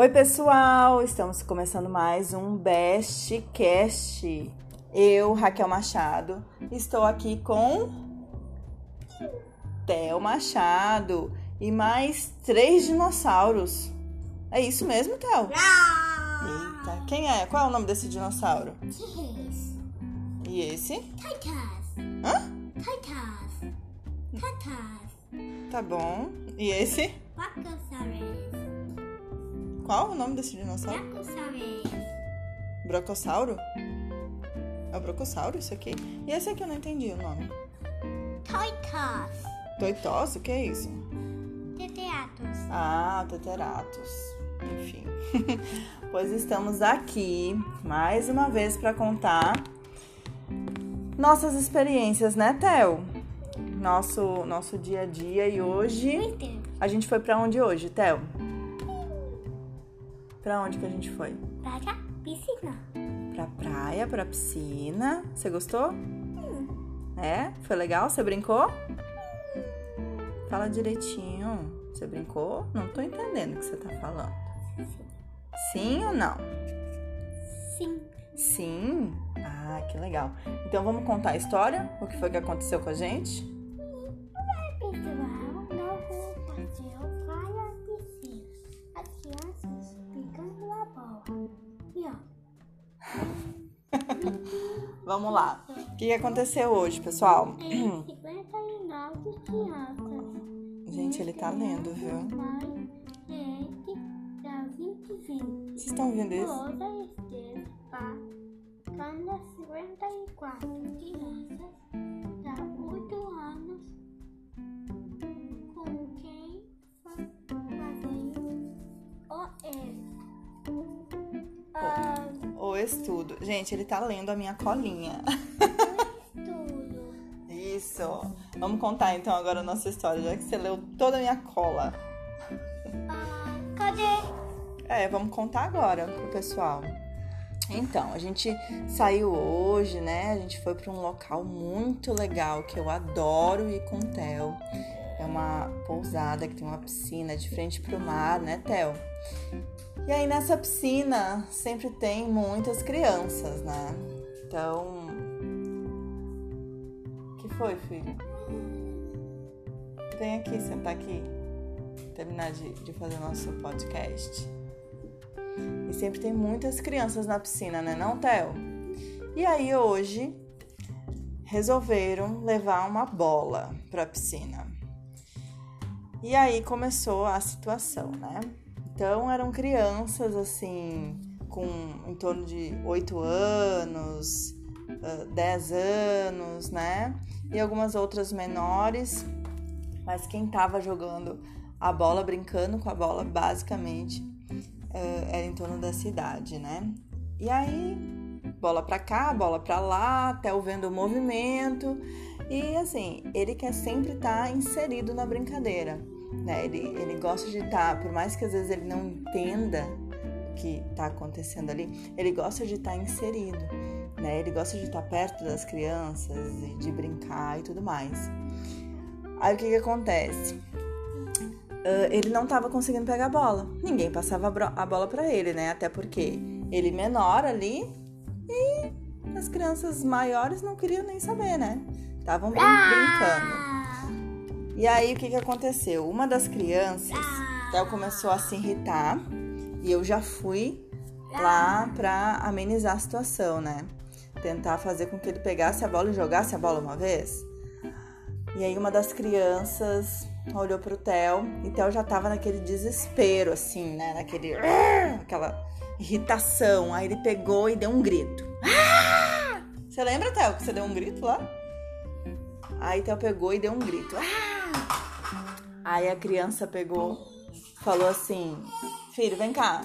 Oi, pessoal! Estamos começando mais um Best Cast. Eu, Raquel Machado, estou aqui com Theo Machado e mais três dinossauros. É isso mesmo, Theo? Eita, quem é? Qual é o nome desse dinossauro? E esse? Titus. Hã? Titus. Titus. Tá bom. E esse? Brachiosaurus. Qual o nome desse dinossauro? Brachiosaurus. Brocossauro? É o brocossauro isso aqui? E esse aqui eu não entendi o nome. Titus. Toitos? O que é isso? Teteatus. Ah, Teteratus. Enfim. pois estamos aqui mais uma vez para contar nossas experiências, né, Theo? Nosso, nosso dia a dia e hoje. A gente foi para onde hoje, Theo? Pra onde que a gente foi? Para piscina. Pra praia, pra piscina. Você gostou? É? Foi legal? Você brincou? Fala direitinho. Você brincou? Não tô entendendo o que você tá falando. Sim ou não? Sim. Sim? Ah, que legal. Então vamos contar a história? O que foi que aconteceu com a gente? Vamos lá. O que aconteceu hoje, pessoal? Tem 59 crianças. Gente, ele tá lendo, viu? Mais 7 da 2020. Vocês estão ouvindo isso? Toda esteve cada 54 crianças estudo. Gente, ele tá lendo a minha colinha. estudo. Isso. Vamos contar então agora a nossa história, já que você leu toda a minha cola. Ah, cadê? É, vamos contar agora pro pessoal. Então, a gente saiu hoje, né? A gente foi para um local muito legal que eu adoro ir com o Theo. É uma pousada que tem uma piscina de frente pro mar, né, Theo? E aí nessa piscina sempre tem muitas crianças, né? Então. O que foi, filho? Vem aqui, sentar aqui. Terminar de, de fazer nosso podcast. E sempre tem muitas crianças na piscina, né, não, Theo? E aí hoje resolveram levar uma bola pra piscina. E aí começou a situação, né? Então eram crianças assim, com em torno de 8 anos, ah, 10 anos, né? E algumas outras menores, mas quem tava jogando a bola, brincando com a bola, basicamente, era em torno dessa idade, né? E aí, bola pra cá, bola pra lá, até o vendo o movimento. E assim, ele quer sempre estar inserido na brincadeira, né? Ele, ele gosta de estar, por mais que às vezes ele não entenda o que tá acontecendo ali, ele gosta de estar inserido, né? Ele gosta de estar perto das crianças e de brincar e tudo mais. Aí o que que acontece? Ah, ele não estava conseguindo pegar a bola. Ninguém passava a bola para ele, né? Até porque ele menor ali as crianças maiores não queriam nem saber, né? Estavam brin- brincando. Ah, E aí o que que aconteceu? Uma das crianças, ela começou a se irritar e eu já fui lá pra amenizar a situação, né? Tentar fazer com que ele pegasse a bola e jogasse a bola uma vez. E aí uma das crianças olhou pro Theo e Theo já tava naquele desespero, assim, né? Naquele. aquela irritação. Aí ele pegou e deu um grito. Ah! Você lembra, Theo, que você deu um grito lá? Aí Theo pegou e deu um grito. Ah! Aí a criança pegou, falou assim: Filho, vem cá,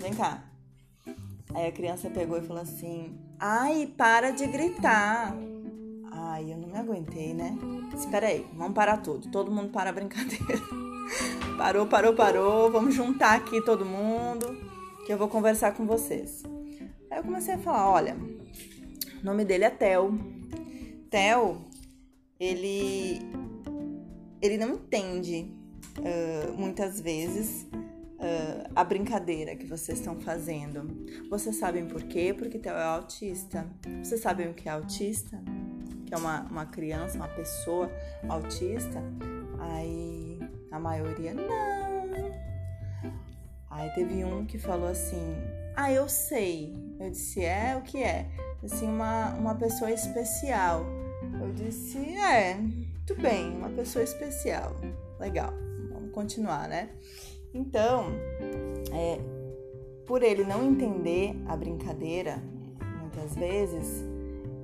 vem cá. Aí a criança pegou e falou assim: Ai, para de gritar. Ai, eu não me aguentei, né? Espera aí, vamos parar tudo. Todo mundo para a brincadeira. Parou, parou, parou. Vamos juntar aqui todo mundo, que eu vou conversar com vocês. Aí eu comecei a falar: olha, o nome dele é Theo. Theo, ele, ele não entende ah, muitas vezes uh, a brincadeira que vocês estão fazendo. Vocês sabem por quê? Porque Theo é autista. Vocês sabem o que é autista? Que é uma, uma criança, uma pessoa autista? Aí a maioria não. Aí teve um que falou assim: Ah, eu sei. Eu disse: É, o que é? Assim, uma, uma pessoa especial. Eu disse: É, tudo bem, uma pessoa especial. Legal, vamos continuar, né? Então, é, por ele não entender a brincadeira, muitas vezes,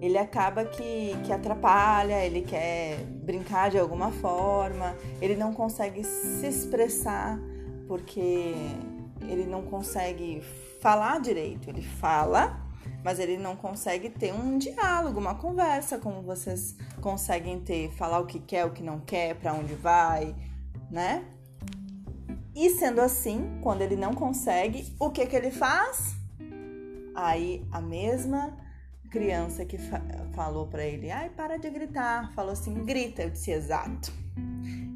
ele acaba que, que atrapalha, ele quer brincar de alguma forma, ele não consegue se expressar porque ele não consegue falar direito. Ele fala, mas ele não consegue ter um diálogo, uma conversa como vocês conseguem ter, falar o que quer, o que não quer, para onde vai, né? E sendo assim, quando ele não consegue, o que que ele faz? Aí a mesma criança que fa falou para ele, ai, para de gritar, falou assim, grita. Eu disse, exato.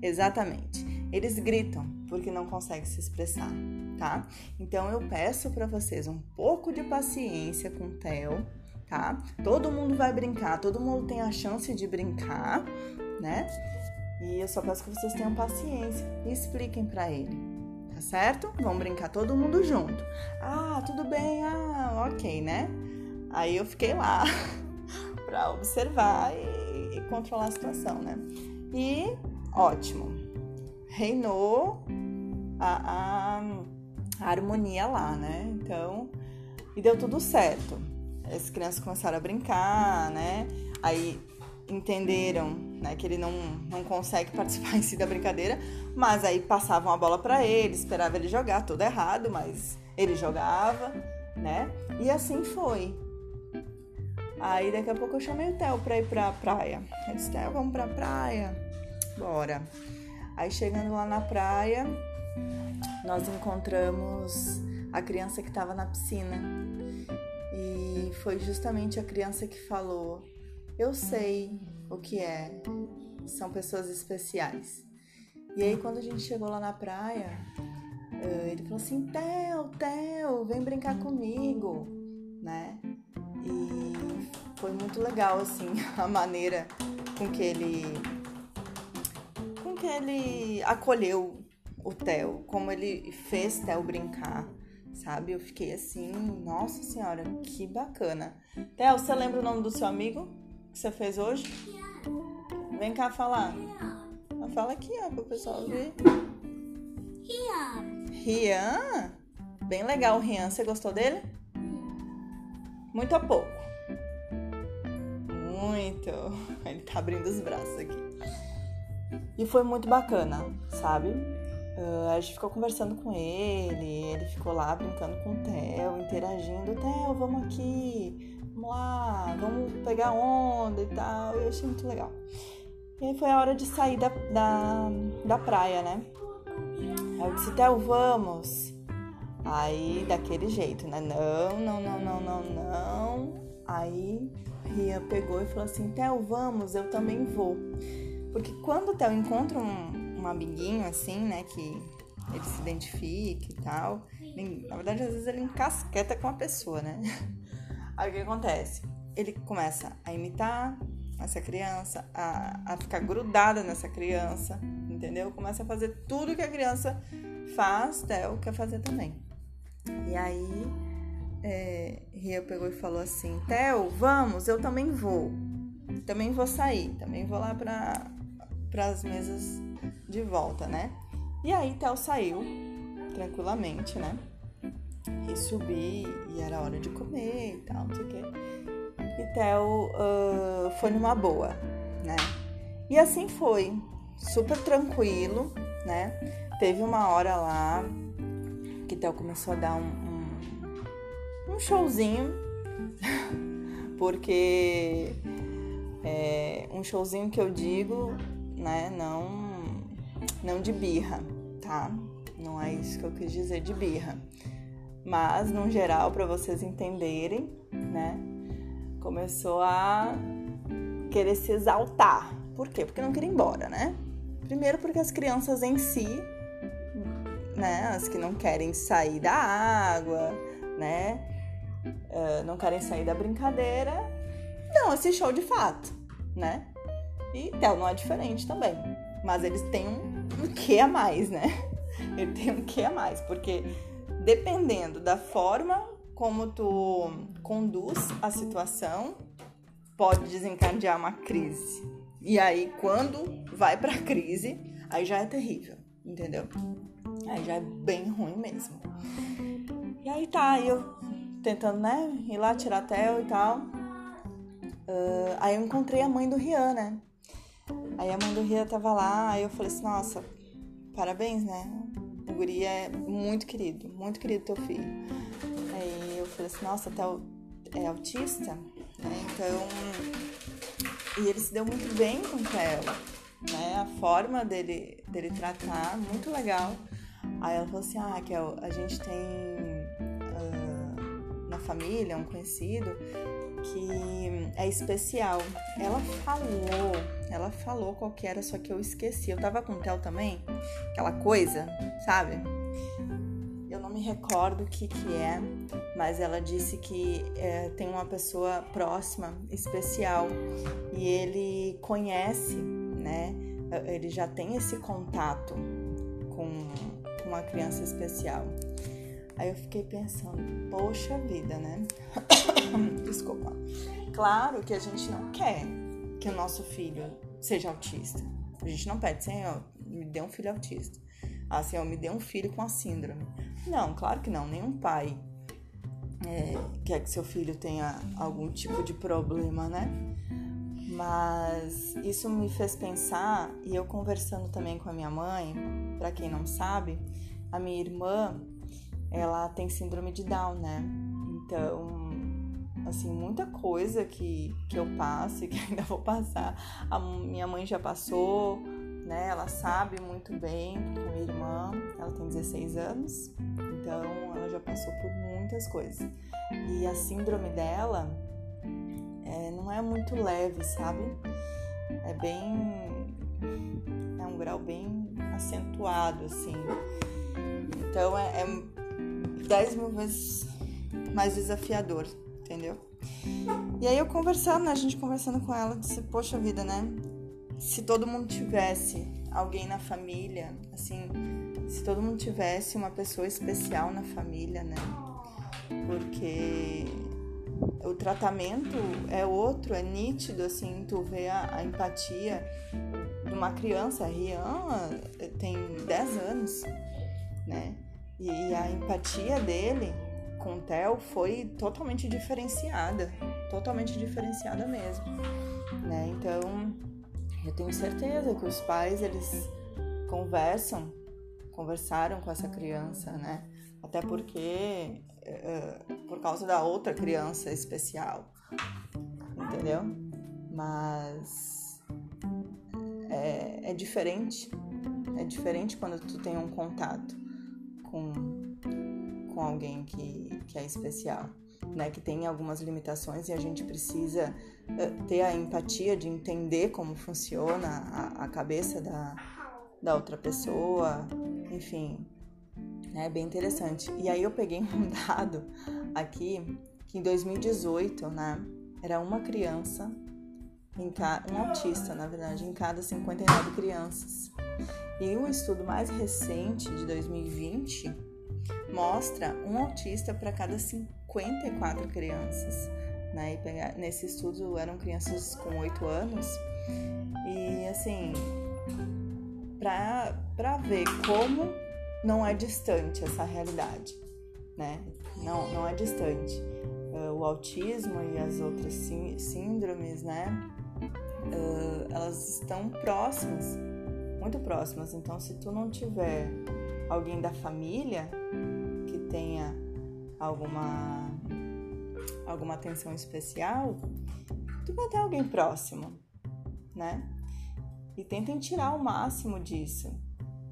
Exatamente. Eles gritam porque não conseguem se expressar, tá? Então eu peço para vocês um pouco de paciência com o Theo, tá? Todo mundo vai brincar, todo mundo tem a chance de brincar, né? E eu só peço que vocês tenham paciência e expliquem para ele certo? Vamos brincar todo mundo junto. Ah, tudo bem, ah, ok, né? Aí eu fiquei lá para observar e, e, controlar a situação, né? E ótimo, reinou a, a, a harmonia lá, né? Então, e deu tudo certo. As crianças começaram a brincar, né? Aí entenderam né, que ele não, não consegue participar em si da brincadeira, mas aí passavam a bola para ele, esperava ele jogar, tudo errado, mas ele jogava, né? E assim foi. Aí daqui a pouco eu chamei o Theo pra ir pra praia. Eu disse, Theo, vamos pra praia? Bora. Aí chegando lá na praia, nós encontramos a criança que estava na piscina. E foi justamente a criança que falou: eu sei o que é. São pessoas especiais. E aí, quando a gente chegou lá na praia, eh, ele falou assim: Theo, Theo, vem brincar comigo, né? E foi muito legal, assim, a maneira com que ele. Que ele acolheu o Theo, como ele fez Theo brincar, sabe? Eu fiquei assim, nossa senhora, que bacana. Theo, você lembra o nome do seu amigo? que você fez hoje? Vem cá falar. Fala aqui, ó, pro pessoal ver. Rian. Rian? Bem legal o Rian. Você gostou dele? Muito a pouco. Muito. Ele tá abrindo os braços aqui. E foi muito bacana, sabe? Uh, a gente ficou conversando com ele, ele ficou lá brincando com o Theo, interagindo. Theo, vamos aqui vamos lá, vamos pegar onda e tal. Eu achei muito legal. E aí foi a hora de sair da, da, da praia, né? Aí eu disse, Theo, vamos. Aí, daquele jeito, né? Não, não, não, não, não, não. Aí, Ria pegou e falou assim, Theo, vamos, eu também vou. Porque quando o Theo encontra um, um amiguinho, assim, né, que ele se identifica e tal, na verdade, às vezes ele encasqueta com a pessoa, né? Aí o que acontece? Ele começa a imitar essa criança, a, a ficar grudada nessa criança, entendeu? Começa a fazer tudo que a criança faz, Theo quer fazer também. E aí, é, Ria pegou e falou assim: Theo, vamos, eu também vou. Também vou sair, também vou lá para as mesas de volta, né? E aí, Theo saiu tranquilamente, né? e subi e era hora de comer e tal, não sei o quê. E Theo uh, foi numa boa, né? E assim foi, super tranquilo, né? Teve uma hora lá que Theo começou a dar um, um, um showzinho, porque é, um showzinho que eu digo, né? Não, não de birra, tá? Não é isso que eu quis dizer de birra mas no geral para vocês entenderem, né? Começou a querer se exaltar. Por quê? Porque não queria ir embora, né? Primeiro porque as crianças em si né? As que não querem sair da água, né? Uh, não querem sair da brincadeira, dão esse show de fato, né? E Theo não é diferente também. Mas eles têm um, um que a mais, né? Ele tem um que a mais, porque dependendo da forma como tu conduz a situação, pode desencadear uma crise. E aí, quando vai pra crise, aí já é terrível, entendeu? Aí já é bem ruim mesmo. E aí tá, eu tentando, né, ir lá tirar Theo e tal. Uh, aí eu encontrei a mãe do Rian, né? Aí a mãe do Rian tava lá, aí eu falei assim, nossa, parabéns, né? O guri é muito querido, muito querido teu filho. Aí eu falei assim, nossa, Theo é autista, né? Então, e ele se deu muito bem com Theo, né? A forma dele, dele tratar, muito legal. Aí ela falou assim, ah, Raquel, a gente tem uh, na família um conhecido que é especial. Ela falou, ela falou qual que era, só que eu esqueci. Eu tava com o Theo também, aquela coisa, sabe? Eu não me recordo o que que é, mas ela disse que é, tem uma pessoa próxima, especial, e ele conhece, né? Ele já tem esse contato com uma criança especial. Aí eu fiquei pensando, poxa vida, né? Desculpa. Claro que a gente não quer que o nosso filho seja autista. A gente não pede, Senhor, me dê um filho autista. Ah, Senhor, me dê um filho com a síndrome. Não, claro que não. Nenhum pai é, quer que seu filho tenha algum tipo de problema, né? Mas isso me fez pensar, e eu conversando também com a minha mãe, para quem não sabe, a minha irmã, ela tem síndrome de Down, né? Então, assim, muita coisa que, que eu passo e que ainda vou passar, a minha mãe já passou, né? Ela sabe muito bem, minha irmã, ela tem 16 anos, então ela já passou por muitas coisas. E a síndrome dela é, não é muito leve, sabe? É bem. É um grau bem acentuado, assim. Então é, é 10 mil vezes mais desafiador, entendeu? E aí eu conversando, né, a gente conversando com ela, disse, poxa vida, né? Se todo mundo tivesse alguém na família, assim, se todo mundo tivesse uma pessoa especial na família, né? Porque o tratamento é outro, é nítido, assim, tu vê a, a empatia de uma criança. A Rian tem 10 anos, né? E, a empatia dele com o Theo foi totalmente diferenciada, totalmente diferenciada mesmo, né? Então, eu tenho certeza que os pais eles conversam, conversaram com essa criança, né? Até porque uh, por causa da outra criança especial, entendeu? Mas é, é diferente, é diferente quando tu tem um contato com, com alguém que, que é especial. Né, que tem algumas limitações e a gente precisa uh, ter a empatia de entender como funciona a, a cabeça da, da outra pessoa, enfim, é bem interessante. E aí eu peguei um dado aqui que em 2018, né, era uma criança, em ca... um autista, na verdade, em cada 59 crianças. E um estudo mais recente, de 2020, mostra um autista para cada 54 crianças. Né? Nesse estudo eram crianças com 8 anos. E assim, para ver como não é distante essa realidade, né? Não, não é distante. Uh, o autismo e as outras sí síndromes, né? Uh, elas estão próximas, muito próximas. Então, se tu não tiver alguém da família que tenha alguma alguma atenção especial, tu vai ter alguém próximo, né? E tentem tirar o máximo disso.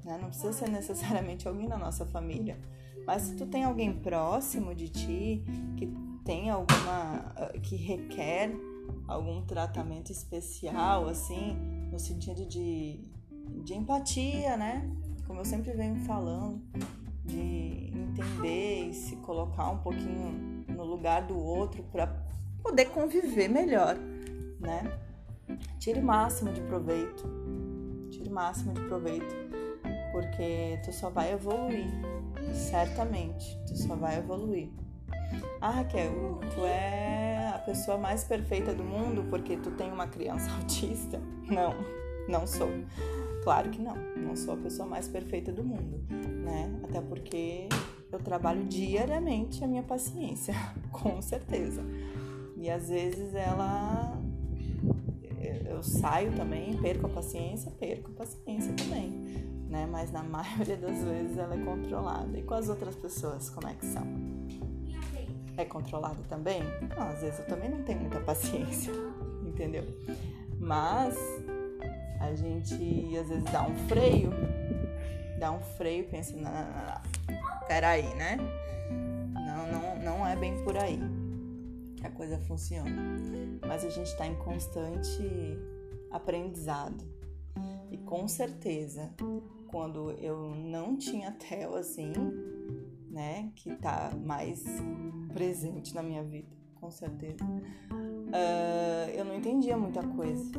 Né? Não precisa ser necessariamente alguém da nossa família, mas se tu tem alguém próximo de ti que tem alguma ah, que requer algum tratamento especial, assim, no sentido de, de empatia, né? como eu sempre venho falando, de entender e se colocar um pouquinho no lugar do outro para poder conviver melhor, né? Tire o máximo de proveito. Tire o máximo de proveito, porque tu só vai evoluir, certamente. Tu só vai evoluir. Ah, Raquel, tu é a pessoa mais perfeita do mundo porque tu tem uma criança autista? Não, não sou. Claro que não. Não sou a pessoa mais perfeita do mundo, né? Até porque eu trabalho diariamente a minha paciência, com certeza. E às vezes ela eu saio também, perco a paciência, perco a paciência também, né? Mas na maioria das vezes ela é controlada. E com as outras pessoas, como é que são? É controlada também? Não, às vezes eu também não tenho muita paciência, entendeu? Mas a gente às vezes dá um freio, dá um freio, pensa, não, peraí, né? Não, não, não é bem por aí que a coisa funciona. Mas a gente está em constante aprendizado. E com certeza, quando eu não tinha TEL assim, né, que tá mais presente na minha vida, com certeza, uh, eu não entendia muita coisa.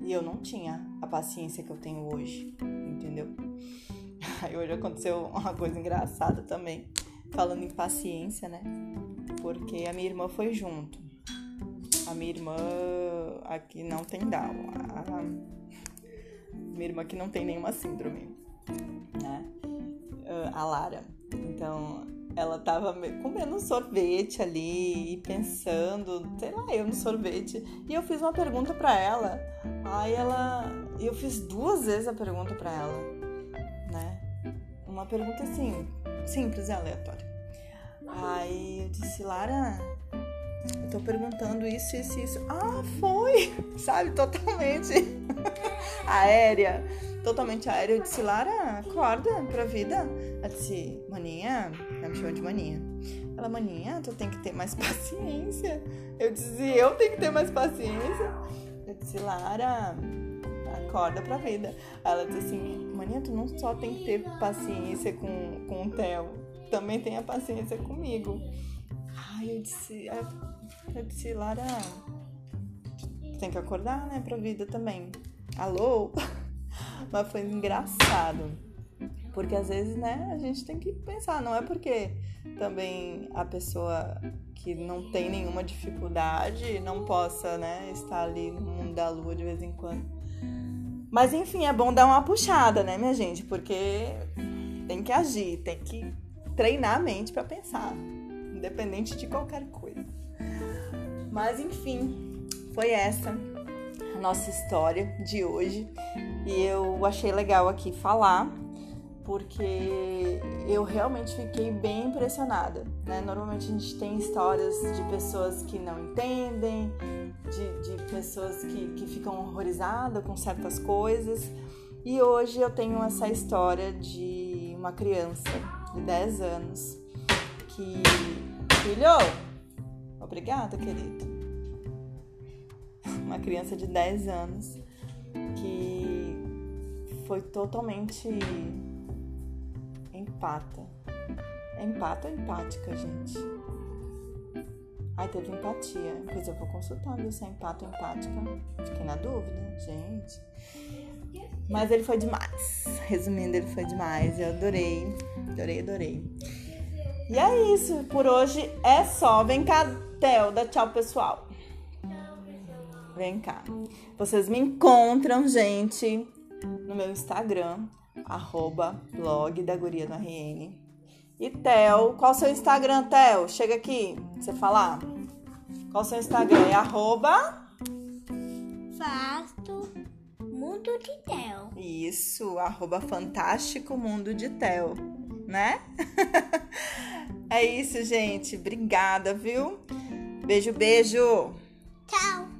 E eu não tinha a paciência que eu tenho hoje, entendeu? Aí hoje aconteceu uma coisa engraçada também, falando em paciência, né? Porque a minha irmã foi junto. A minha irmã aqui não tem Down. A minha irmã aqui não tem nenhuma síndrome, né? A Lara. Então, ela tava comendo sorvete ali e pensando, sei lá, eu no sorvete. E eu fiz uma pergunta para ela. Aí ela. Eu fiz duas vezes a pergunta para ela, né? Uma pergunta assim, simples e aleatória. Aí eu disse, Lara, eu tô perguntando isso, isso, isso. Ah, foi! Sabe, totalmente aérea. Totalmente aérea. Eu disse, Lara, acorda pra vida. Ela disse, maninha, ela me chamou de maninha. Ela, maninha, tu tem que ter mais paciência. Eu disse, eu tenho que ter mais paciência. Eu disse, Lara, acorda pra vida. Ela disse assim, maninha, tu não só tem que ter paciência com, com o Theo, também tenha paciência comigo. Ai, eu disse, eu disse, Lara, tem que acordar, né, pra vida também. Alô? Mas foi engraçado. Porque às vezes, né, a gente tem que pensar, não é porque também a pessoa que não tem nenhuma dificuldade não possa, né, estar ali no mundo da lua de vez em quando. Mas enfim, é bom dar uma puxada, né, minha gente? Porque tem que agir, tem que treinar a mente para pensar, independente de qualquer coisa. Mas enfim, foi essa a nossa história de hoje e eu achei legal aqui falar porque eu realmente fiquei bem impressionada. Né? Normalmente a gente tem histórias de pessoas que não entendem, de, de pessoas que, que ficam horrorizadas com certas coisas. E hoje eu tenho essa história de uma criança de 10 anos que. Filho! Obrigada, querido. Uma criança de 10 anos que foi totalmente empata. É empata ou empática, gente? Ai, teve empatia. Pois eu vou consultar, viu? Se é empata ou empática. Fiquei na dúvida, gente. Mas ele foi demais. Resumindo, ele foi demais. Eu adorei. Adorei, adorei. E é isso. Por hoje é só. Vem cá, Telda. Tchau, pessoal. Vem cá. Vocês me encontram, gente, no meu Instagram, arroba blog da guria no RN. E Tel, qual o seu Instagram, Tel? Chega aqui, você falar. Qual o seu Instagram? É arroba... Fasto Mundo de Tel. Isso, arroba Fantástico Mundo de Tel, né? é isso, gente. Obrigada, viu? Beijo, beijo. Tchau.